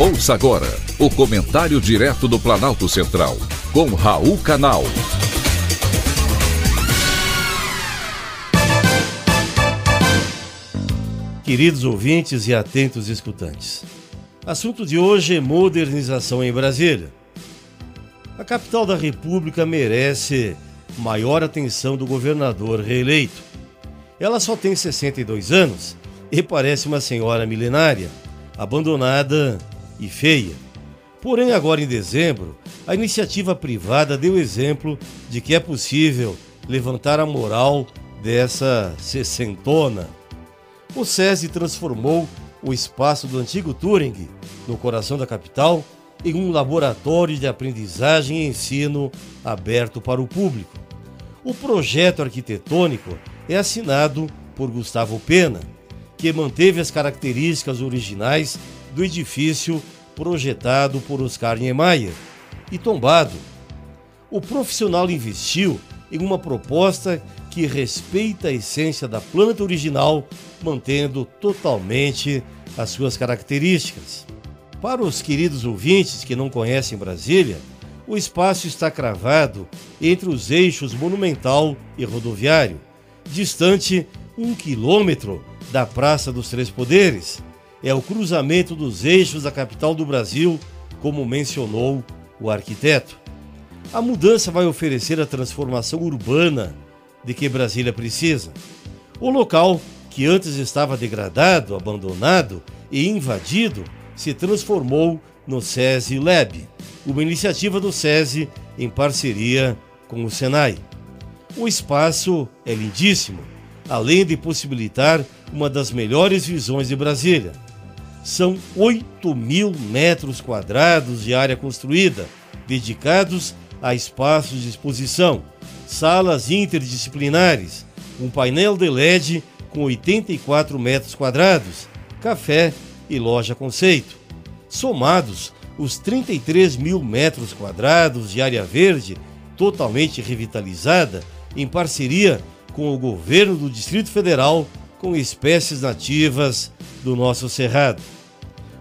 Ouça agora o comentário direto do Planalto Central, com Raul Canal. Queridos ouvintes e atentos escutantes, assunto de hoje é modernização em Brasília. A capital da República merece maior atenção do governador reeleito. Ela só tem 62 anos e parece uma senhora milenária, abandonada e feia. Porém, agora em dezembro, a iniciativa privada deu exemplo de que é possível levantar a moral dessa sessentona. O SESI transformou o espaço do antigo Turing, no coração da capital, em um laboratório de aprendizagem e ensino aberto para o público. O projeto arquitetônico é assinado por Gustavo Pena, que manteve as características originais do edifício projetado por Oscar Niemeyer e tombado. O profissional investiu em uma proposta que respeita a essência da planta original, mantendo totalmente as suas características. Para os queridos ouvintes que não conhecem Brasília, o espaço está cravado entre os eixos monumental e rodoviário, distante um quilômetro da Praça dos Três Poderes, é o cruzamento dos eixos da capital do Brasil, como mencionou o arquiteto. A mudança vai oferecer a transformação urbana de que Brasília precisa. O local, que antes estava degradado, abandonado e invadido, se transformou no SESI Lab, uma iniciativa do SESI em parceria com o Senai. O espaço é lindíssimo, além de possibilitar uma das melhores visões de Brasília são 8 mil metros quadrados de área construída, dedicados a espaços de exposição, salas interdisciplinares, um painel de LED com 84 metros quadrados, café e loja conceito. Somados, os 33 mil metros quadrados de área verde totalmente revitalizada, em parceria com o governo do Distrito Federal, com espécies nativas do nosso Cerrado.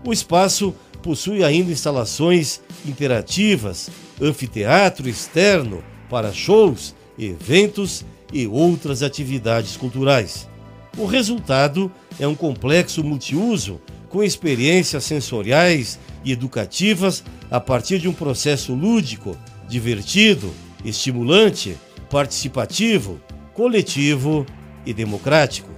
O espaço possui ainda instalações interativas, anfiteatro externo para shows, eventos e outras atividades culturais. O resultado é um complexo multiuso com experiências sensoriais e educativas a partir de um processo lúdico, divertido, estimulante, participativo, coletivo e democrático.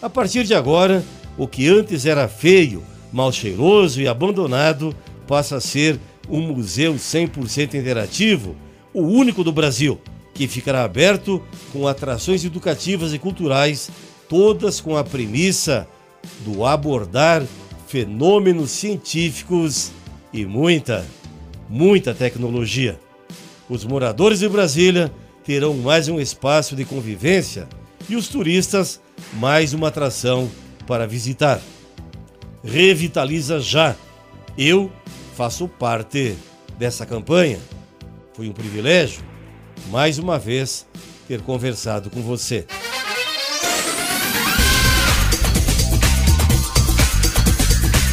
A partir de agora, o que antes era feio mal cheiroso e abandonado, passa a ser um museu 100% interativo, o único do Brasil, que ficará aberto com atrações educativas e culturais, todas com a premissa do abordar fenômenos científicos e muita, muita tecnologia. Os moradores de Brasília terão mais um espaço de convivência e os turistas mais uma atração para visitar revitaliza já. Eu faço parte dessa campanha. Foi um privilégio, mais uma vez, ter conversado com você.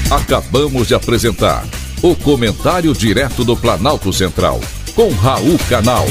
Acabamos de apresentar o Comentário Direto do Planalto Central, com Raul Canal.